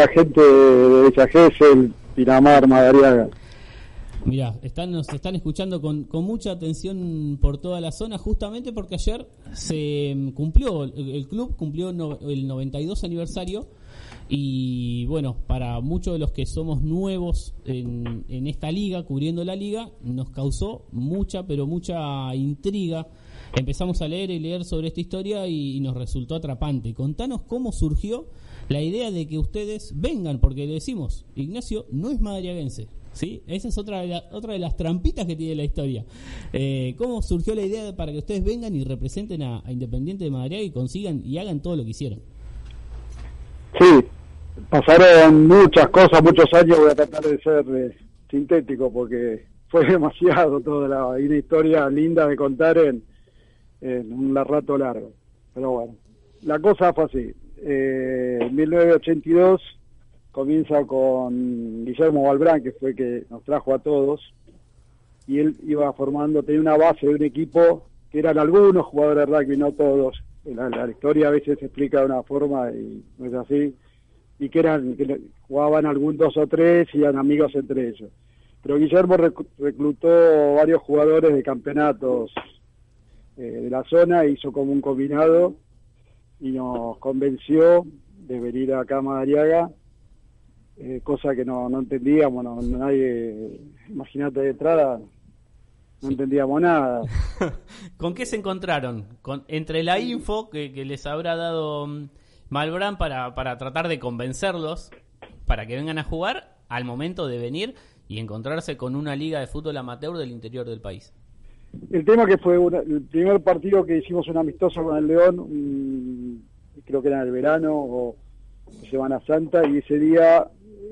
la gente de Villa Gesell, Pinamar, Madariaga? Mira, están, nos están escuchando con, con, mucha atención por toda la zona, justamente porque ayer se mm, cumplió, el, club cumplió el 92 aniversario y bueno, para muchos de los que somos nuevos en, en esta liga, cubriendo la liga, nos causó mucha, pero mucha intriga. Empezamos a leer y leer sobre esta historia y, nos resultó atrapante. Contanos cómo surgió la idea de que ustedes vengan, porque le decimos, Ignacio no es madriaguense, ¿sí? Esa es otra de, la, otra de las trampitas que tiene la historia. Eh, ¿Cómo surgió la idea para que ustedes vengan y representen a, Independiente de Madrid y consigan y hagan todo lo que hicieron? Sí, pasaron muchas cosas, muchos años, voy a tratar de ser eh, sintético porque fue demasiado toda la, historia linda de contar en, en un rato largo. Pero bueno, la cosa fue así. Eh, en 1982 comienza con Guillermo Balbrán, que fue que nos trajo a todos, y él iba formando, tenía una base de un equipo que eran algunos jugadores de rugby, no todos. La, historia a veces se explica de una forma y no es así, y que eran que jugaban algún dos o tres y eran amigos entre ellos. Pero Guillermo reclutó varios jugadores de campeonatos eh, de la zona, hizo como un combinado y nos convenció de venir acá a Madariaga eh, cosa que no, no entendíamos, no, nadie, imagínate de entrada, no entendíamos nada. ¿Con qué se encontraron? Con, entre la info que, les habrá dado mm, Malbrán para, para tratar de convencerlos para que vengan a jugar al momento de venir y encontrarse con una liga de fútbol amateur del interior del país. El tema que fue el primer partido que hicimos un amistoso con el León, creo que era en el verano o Semana Santa, y ese día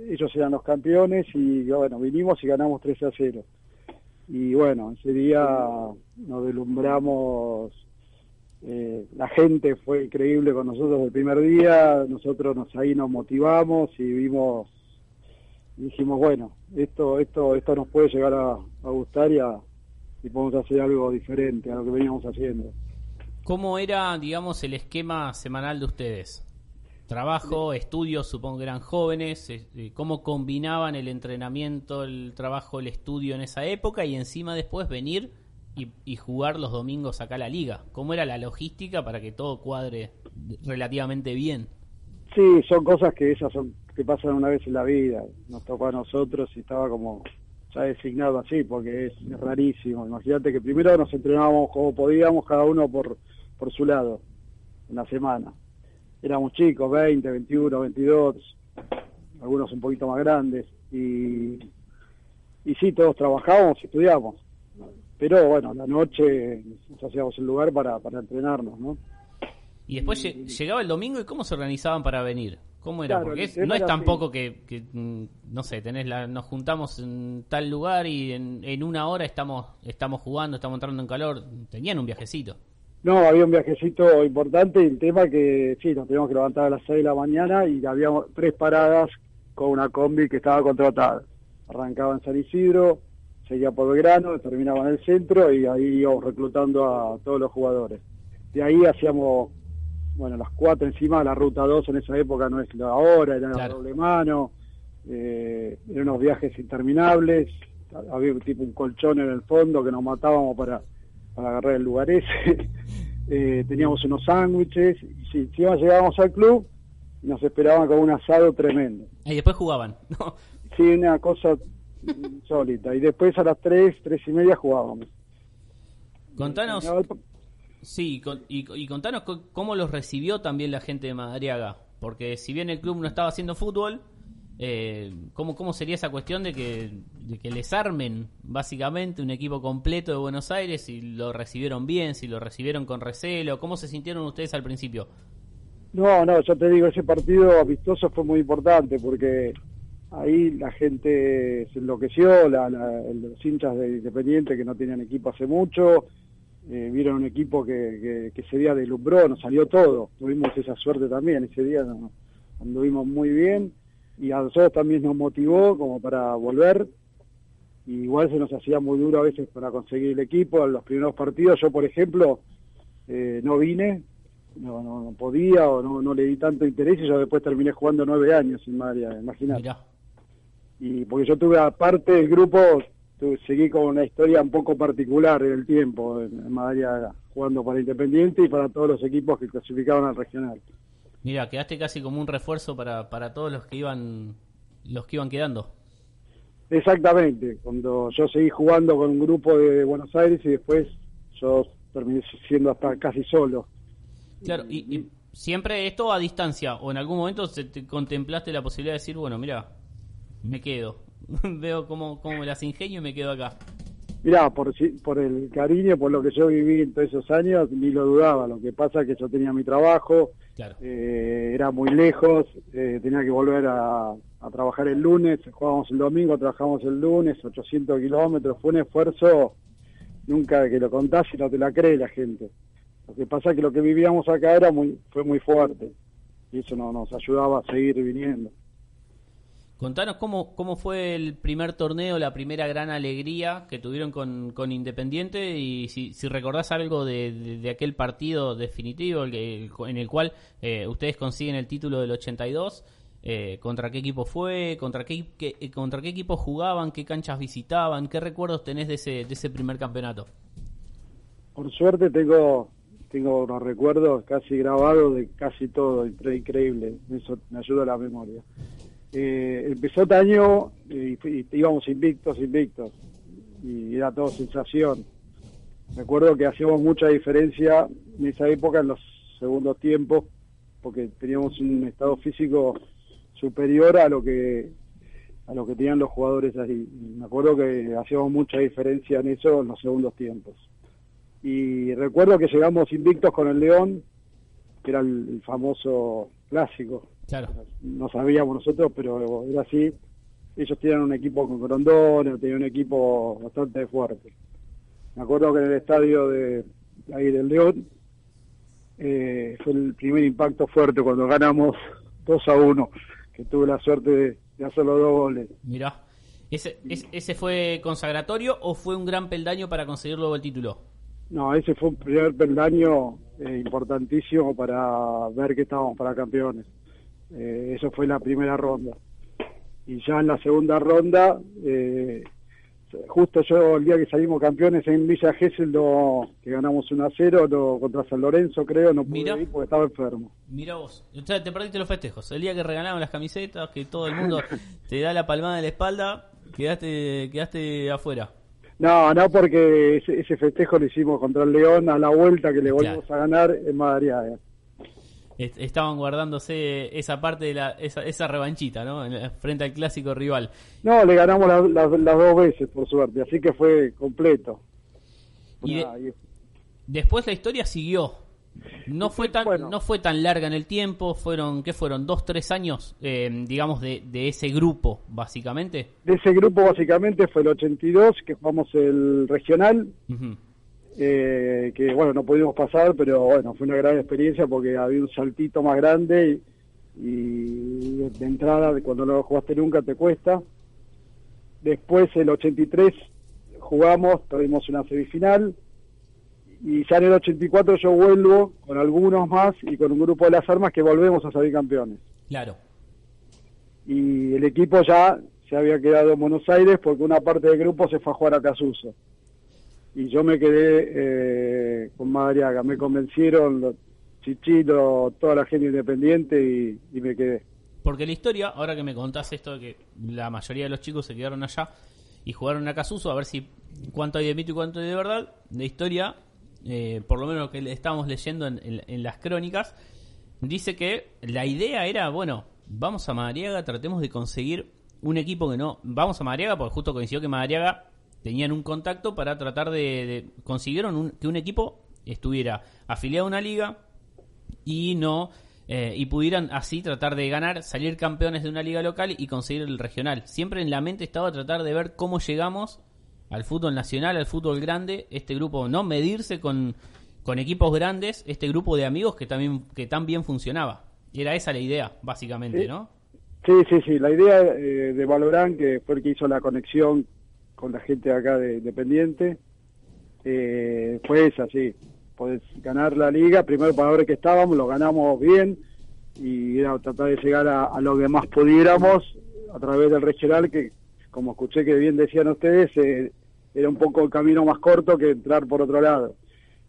ellos eran los campeones y bueno, vinimos y ganamos 3 a 0. Y bueno, ese día nos deslumbramos, eh, la gente fue increíble con nosotros el primer día, nosotros nos, ahí nos motivamos y vimos, dijimos, bueno, esto, esto, esto nos puede llegar a, gustar y, y podemos hacer algo diferente a lo que veníamos haciendo. ¿Cómo era, digamos, el esquema semanal de ustedes? Trabajo, estudios, supongo que eran jóvenes, eh, cómo combinaban el entrenamiento, el trabajo, el estudio en esa época y encima después venir y, jugar los domingos acá a la liga. ¿Cómo era la logística para que todo cuadre relativamente bien? Sí, son cosas que esas son que pasan una vez en la vida. Nos tocó a nosotros y estaba como ya designado así, porque es rarísimo. Imagínate que primero nos entrenábamos como podíamos, cada uno por, por su lado, en la semana éramos chicos, 20, 21, 22, algunos un poquito más grandes, y, y sí, todos trabajábamos y estudiábamos, pero bueno, la noche nos hacíamos el lugar para, para entrenarnos, ¿no? Y después llegaba el domingo y cómo se organizaban para venir. ¿Cómo era? Porque no es tampoco que, que, mm, no sé, tenés la, nos juntamos en tal lugar y en, en una hora estamos estamos jugando, estamos entrando en calor. Tenían un viajecito. No, había un viajecito importante el tema que sí, nos teníamos que levantar a las 6 de la mañana y habíamos tres paradas con una combi que estaba contratada. Arrancaba en San Isidro, seguía por Belgrano, terminaba en el centro y ahí íbamos reclutando a todos los jugadores. De ahí hacíamos, bueno, las cuatro encima, la ruta 2 en esa época no es la hora, era la doble mano, eh, eran unos viajes interminables, había tipo un colchón en el fondo que nos matábamos para para agarrar el lugar ese. Eh, teníamos unos sándwiches, y si encima llegábamos al club, nos esperaban con un asado tremendo. Y después jugaban, ¿no? Sí, una cosa sólita. Y después a las tres, tres y media jugábamos. Contanos... Sí, y, contanos cómo los recibió también la gente de Madariaga. Porque si bien el club no estaba haciendo fútbol, eh, ¿cómo, ¿cómo sería esa cuestión de que, de que les armen básicamente un equipo completo de Buenos Aires, si lo recibieron bien, si lo recibieron con recelo? ¿Cómo se sintieron ustedes al principio? No, no, yo te digo, ese partido amistoso fue muy importante porque ahí la gente se enloqueció, la, los hinchas de Independiente que no tenían equipo hace mucho, eh, vieron un equipo que, que, ese día deslumbró, nos salió todo, tuvimos esa suerte también, ese día anduvimos muy bien y a nosotros también nos motivó como para volver. igual se nos hacía muy duro a veces para conseguir el equipo. En los primeros partidos, yo por ejemplo, eh, no vine, no, no, podía o no, no le di tanto interés y yo después terminé jugando nueve años en Madariaga, imagínate. Y porque yo tuve aparte del grupo, seguí con una historia un poco particular en el tiempo en, Madariaga, jugando para Independiente y para todos los equipos que clasificaban al regional. Mira, quedaste casi como un refuerzo para, para todos los que iban los que iban quedando. Exactamente, cuando yo seguí jugando con un grupo de Buenos Aires y después yo terminé siendo hasta casi solo. Claro, y, siempre esto a distancia, o en algún momento te contemplaste la posibilidad de decir, bueno, mira, me quedo, veo cómo, cómo las ingenio y me quedo acá. Mirá, por, por el cariño, por lo que yo viví en todos esos años, ni lo dudaba. Lo que pasa es que yo tenía mi trabajo, eh, era muy lejos, eh, tenía que volver a, trabajar el lunes, jugábamos el domingo, trabajamos el lunes, 800 kilómetros, fue un esfuerzo nunca que lo contás y no te la cree la gente. Lo que pasa es que lo que vivíamos acá era muy, fue muy fuerte y eso no, nos ayudaba a seguir viniendo. Contanos cómo, cómo fue el primer torneo, la primera gran alegría que tuvieron con, con Independiente y si, si recordás algo de, de, aquel partido definitivo en el cual eh, ustedes consiguen el título del 82, eh, contra qué equipo fue, contra qué, qué, contra qué equipo jugaban, qué canchas visitaban, qué recuerdos tenés de ese, de ese primer campeonato. Por suerte tengo tengo unos recuerdos casi grabados de casi todo, increíble, eso me ayuda a la memoria. Eh, empezó este año y, íbamos invictos, invictos, y era todo sensación. Recuerdo que hacíamos mucha diferencia en esa época en los segundos tiempos, porque teníamos un estado físico superior a lo que a lo que tenían los jugadores ahí. Me acuerdo que hacíamos mucha diferencia en eso en los segundos tiempos. Y recuerdo que llegamos invictos con el León, que era el famoso clásico, Claro. No sabíamos nosotros, pero era así. Ellos tenían un equipo con Grondona, tenían un equipo bastante fuerte. Me acuerdo que en el estadio de ahí del León eh, fue el primer impacto fuerte cuando ganamos 2 a 1, que tuve la suerte de, hacer los dos goles. Mirá, ¿ese, ¿ese fue consagratorio o fue un gran peldaño para conseguir luego el título? No, ese fue un primer peldaño eh, importantísimo para ver que estábamos para campeones. Eh, eso fue la primera ronda. Y ya en la segunda ronda, eh, justo yo el día que salimos campeones en Villa Gesell, que ganamos 1 a 0 contra San Lorenzo, creo, no pude ir porque estaba enfermo. Mira vos, o sea, te perdiste los festejos. El día que regalaban las camisetas, que todo el mundo te da la palmada de la espalda, quedaste, quedaste afuera. No, no, porque ese, festejo lo hicimos contra el León a la vuelta que le volvimos a ganar en Madariaga estaban guardándose esa parte de la, esa, esa revanchita, ¿no? Frente al clásico rival. No, le ganamos las dos veces, por suerte, así que fue completo. Y, después la historia siguió. No fue tan no fue tan larga en el tiempo, fueron ¿qué fueron? Dos, tres años, eh, digamos, de, de ese grupo, básicamente. De ese grupo, básicamente, fue el 82, que jugamos el regional. Eh, que bueno, no pudimos pasar, pero bueno, fue una gran experiencia porque había un saltito más grande y, de entrada, cuando no jugaste nunca, te cuesta. Después, el 83, jugamos, tuvimos una semifinal y ya en el 84 yo vuelvo con algunos más y con un grupo de las armas que volvemos a salir campeones. Claro. Y el equipo ya se había quedado en Buenos Aires porque una parte del grupo se fue a jugar a Casuso y yo me quedé eh, con Madariaga. Me convencieron los Chichito, toda la gente independiente y, me quedé. Porque la historia, ahora que me contás esto de que la mayoría de los chicos se quedaron allá y jugaron a Casuso, a ver si cuánto hay de mito y cuánto hay de verdad, de historia, eh, por lo menos lo que estábamos leyendo en, las crónicas, dice que la idea era, bueno, vamos a Madariaga, tratemos de conseguir un equipo que no... Vamos a Madariaga porque justo coincidió que Madariaga tenían un contacto para tratar de, consiguieron que un equipo estuviera afiliado a una liga y no eh, y pudieran así tratar de ganar, salir campeones de una liga local y conseguir el regional. Siempre en la mente estaba tratar de ver cómo llegamos al fútbol nacional, al fútbol grande, este grupo, no medirse con, con equipos grandes, este grupo de amigos que también que tan bien funcionaba. Era esa la idea, básicamente, ¿no? Sí, sí, sí. La idea eh, de Valorán, que fue el que hizo la conexión con la gente acá de Independiente, eh, fue esa, sí. podés ganar la liga, primero para ver que estábamos, lo ganamos bien y era tratar de llegar a, lo que más pudiéramos a través del regional, que como escuché que bien decían ustedes, eh, era un poco el camino más corto que entrar por otro lado.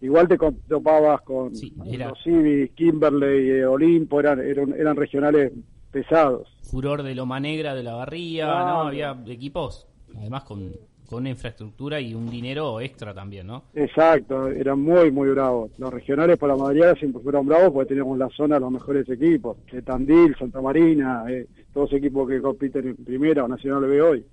Igual te topabas con sí, era... los Civis, Kimberley, eh, Olimpo, eran, eran, regionales pesados. Furor de Loma Negra, de la Barría, ¿no? Había equipos, además con con una infraestructura y un dinero extra también, ¿no? Exacto, eran muy, muy bravos. Los regionales para la Madriaga siempre fueron bravos porque teníamos la zona los mejores equipos. De Tandil, Santa Marina, eh, todos equipos que compiten en primera o nacional B hoy.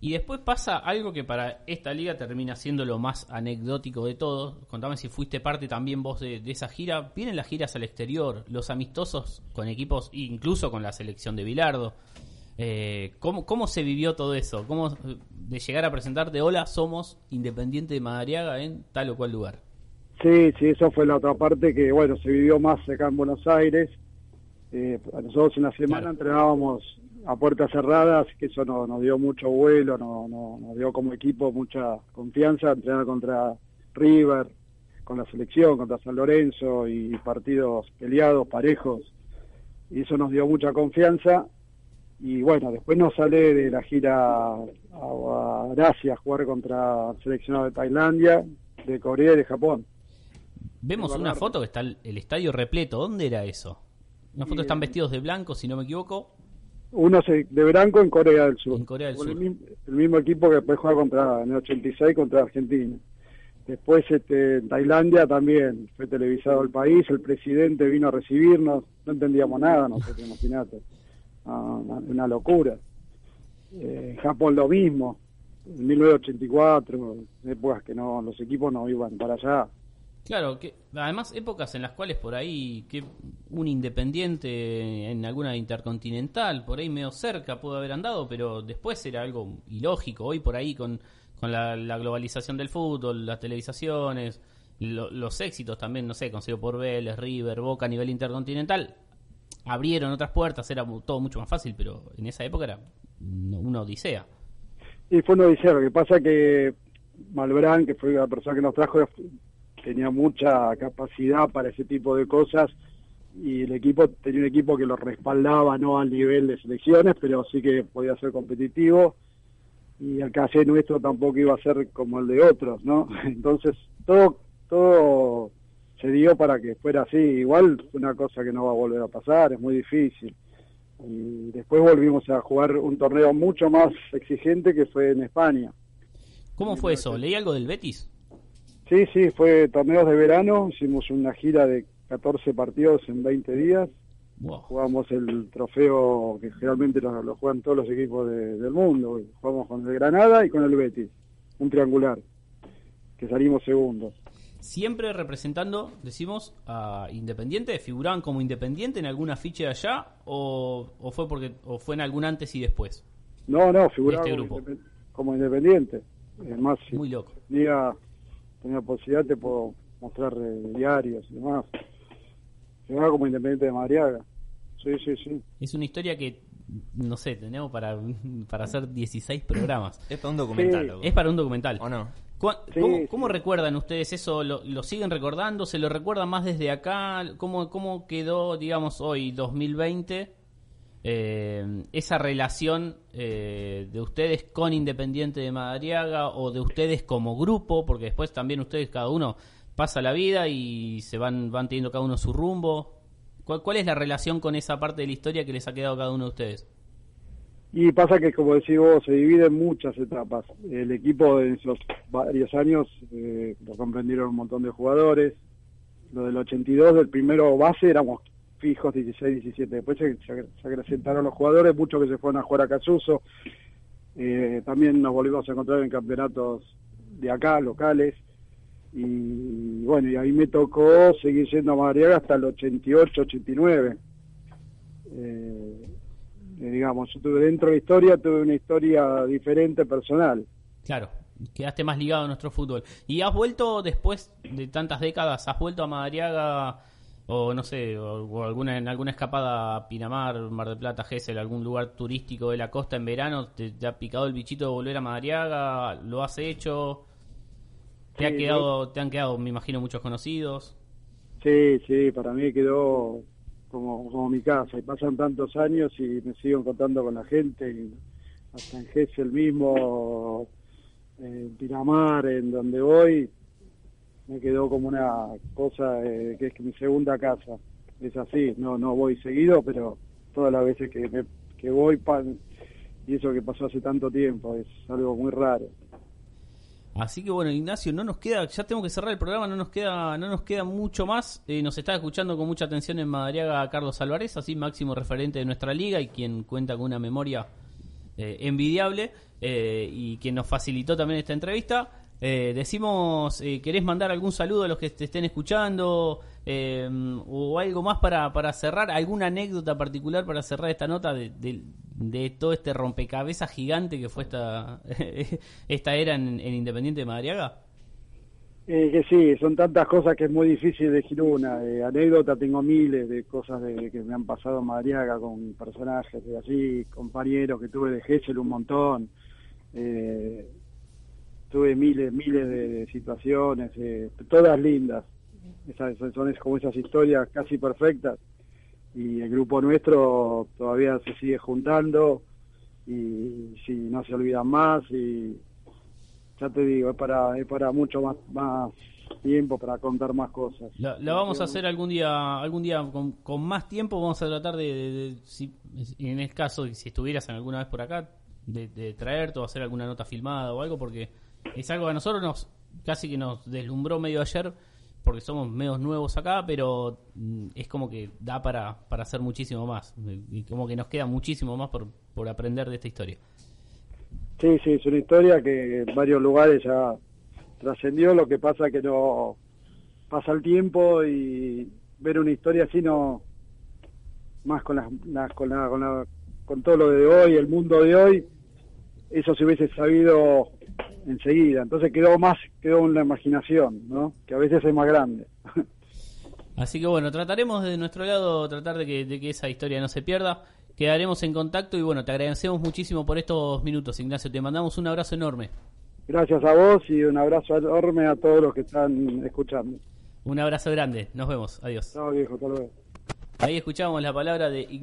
Y después pasa algo que para esta liga termina siendo lo más anecdótico de todo. Contame si fuiste parte también vos de, de, esa gira. Vienen las giras al exterior, los amistosos con equipos, incluso con la selección de Bilardo. Eh, ¿cómo, ¿Cómo se vivió todo eso? ¿Cómo de llegar a presentarte, hola, somos Independiente de Madariaga en tal o cual lugar? Sí, sí, eso fue la otra parte que, bueno, se vivió más acá en Buenos Aires. Eh, nosotros en la semana entrenábamos a puertas cerradas, que eso no, nos dio mucho vuelo, no, no, nos dio como equipo mucha confianza, entrenar contra River, con la selección, contra San Lorenzo y partidos peleados, parejos, y eso nos dio mucha confianza y bueno, después nos sale de la gira a, Asia a jugar contra el seleccionado de Tailandia, de Corea y de Japón. Vemos una foto que está el, estadio repleto. ¿Dónde era eso? Una foto están vestidos de blanco, si no me equivoco. Uno de blanco en Corea del Sur. En Corea del Sur. El mismo, equipo que después juega contra, en el 86 contra Argentina. Después este, en Tailandia también fue televisado el país, el presidente vino a recibirnos, no entendíamos nada, no sé, imagínate una, locura. Eh, Japón lo mismo, en 1984, épocas que no los equipos no iban para allá. Claro, que además épocas en las cuales por ahí que un independiente en alguna intercontinental, por ahí medio cerca pudo haber andado, pero después era algo ilógico. Hoy por ahí con, con la, globalización del fútbol, las televisaciones, los éxitos también, no sé, conseguido por Vélez, River, Boca a nivel intercontinental, abrieron otras puertas, era todo mucho más fácil, pero en esa época era una odisea. Y fue una odisea, lo que pasa que Malbrán, que fue la persona que nos trajo, tenía mucha capacidad para ese tipo de cosas y el equipo tenía un equipo que lo respaldaba no al nivel de selecciones, pero sí que podía ser competitivo y el caso nuestro tampoco iba a ser como el de otros, ¿no? Entonces todo todo se dio para que fuera así. Igual una cosa que no va a volver a pasar, es muy difícil. Y después volvimos a jugar un torneo mucho más exigente que fue en España. ¿Cómo fue eso? ¿Leí algo del Betis? Sí, sí, fue torneos de verano, hicimos una gira de 14 partidos en 20 días. Jugamos el trofeo que generalmente lo, juegan todos los equipos del mundo. Jugamos con el Granada y con el Betis, un triangular, que salimos segundos siempre representando, decimos, a Independiente, figuraban como Independiente en alguna ficha de allá o, fue porque o fue en algún antes y después. No, no, figuraban este como, Independiente. Es más, muy loco. Tenía, tenía posibilidad te puedo mostrar eh, diarios y demás. Figuraba como Independiente de Madriaga. Sí, sí, sí. Es una historia que no sé, tenemos para, para hacer 16 programas. Es para un documental. Es para un documental. ¿O no? ¿Cómo, recuerdan ustedes eso? ¿Lo, siguen recordando? ¿Se lo recuerdan más desde acá? ¿Cómo, cómo quedó, digamos, hoy, 2020, eh, esa relación eh, de ustedes con Independiente de Madariaga o de ustedes como grupo? Porque después también ustedes, cada uno, pasa la vida y se van, van teniendo cada uno su rumbo. ¿Cuál, ¿Cuál es la relación con esa parte de la historia que les ha quedado a cada uno de ustedes? Y pasa que, como decís vos, se divide en muchas etapas. El equipo en esos varios años eh, lo comprendieron un montón de jugadores. Lo del 82, del primero base, éramos fijos 16, 17. Después se, acrecentaron los jugadores, muchos que se fueron a jugar a Casuso. Eh, también nos volvimos a encontrar en campeonatos de acá, locales. Y bueno, y ahí me tocó seguir siendo a hasta el 88, 89. Eh, eh, digamos, yo tuve dentro de la historia, tuve una historia diferente personal. Claro, quedaste más ligado a nuestro fútbol. ¿Y has vuelto después de tantas décadas, has vuelto a Madariaga o no sé, o, alguna en alguna escapada a Pinamar, Mar del Plata, Gesell, algún lugar turístico de la costa en verano, te, ha picado el bichito de volver a Madariaga? ¿Lo has hecho? ¿Te, ha quedado, ¿Te han quedado, me imagino, muchos conocidos? Sí, sí, para mí quedó como, como mi casa. Y pasan tantos años y me sigo encontrando con la gente. Y hasta en el mismo, en Pinamar, en donde voy, me quedó como una cosa que es mi segunda casa. Es así, no no voy seguido, pero todas las veces que, me, que voy, pan, y eso que pasó hace tanto tiempo, es algo muy raro. Así que bueno, Ignacio, no nos queda, ya tengo que cerrar el programa, no nos queda, no nos queda mucho más. Eh, nos está escuchando con mucha atención en Madariaga Carlos Álvarez, así máximo referente de nuestra liga y quien cuenta con una memoria eh, envidiable eh, y quien nos facilitó también esta entrevista. Eh, decimos, eh, ¿querés mandar algún saludo a los que te estén escuchando o algo más para, para cerrar? ¿Alguna anécdota particular para cerrar esta nota de, de, todo este rompecabezas gigante que fue esta, esta era en, Independiente de Madariaga? que sí, son tantas cosas que es muy difícil elegir una. anécdota tengo miles de cosas de, que me han pasado en Madariaga con personajes de así, compañeros que tuve de Gessel un montón. Eh, tuve miles, miles de situaciones, eh, todas lindas. Esas, son como esas historias casi perfectas. Y el grupo nuestro todavía se sigue juntando y si no se olvidan más y ya te digo, es para, es para mucho más, más tiempo para contar más cosas. La, vamos a hacer algún día, algún día con, más tiempo. Vamos a tratar de, si, en el caso, si estuvieras alguna vez por acá, de, de traerte o hacer alguna nota filmada o algo, porque es algo que a nosotros nos casi que nos deslumbró medio ayer porque somos medios nuevos acá, pero mm, es como que da para, para hacer muchísimo más y como que nos queda muchísimo más por, por aprender de esta historia. Sí, sí, es una historia que en varios lugares ya trascendió, lo que pasa que no pasa el tiempo y ver una historia así no más con las, con, la, con, la, con todo lo de hoy, el mundo de hoy, eso se hubiese sabido enseguida. Entonces quedó más, quedó en la imaginación, ¿no? Que a veces es más grande. Así que bueno, trataremos de nuestro lado, tratar de que, de que esa historia no se pierda. Quedaremos en contacto y bueno, te agradecemos muchísimo por estos minutos, Ignacio. Te mandamos un abrazo enorme. Gracias a vos y un abrazo enorme a todos los que están escuchando. Un abrazo grande, nos vemos, adiós. viejo. Ahí escuchamos la palabra de Ignacio.